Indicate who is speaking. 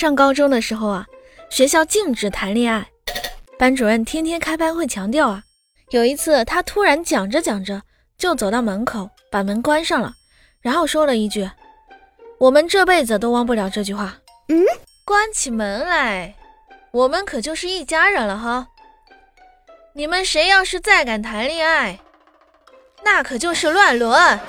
Speaker 1: 上高中的时候啊学校禁止谈恋爱班主任天天开班会强调啊。有一次他突然讲着讲着就走到门口把门关上了然后说了一句我们这辈子都忘不了这句话。
Speaker 2: 嗯？
Speaker 1: 关起门来我们可就是一家人了哈。你们谁要是再敢谈恋爱那可就是乱伦。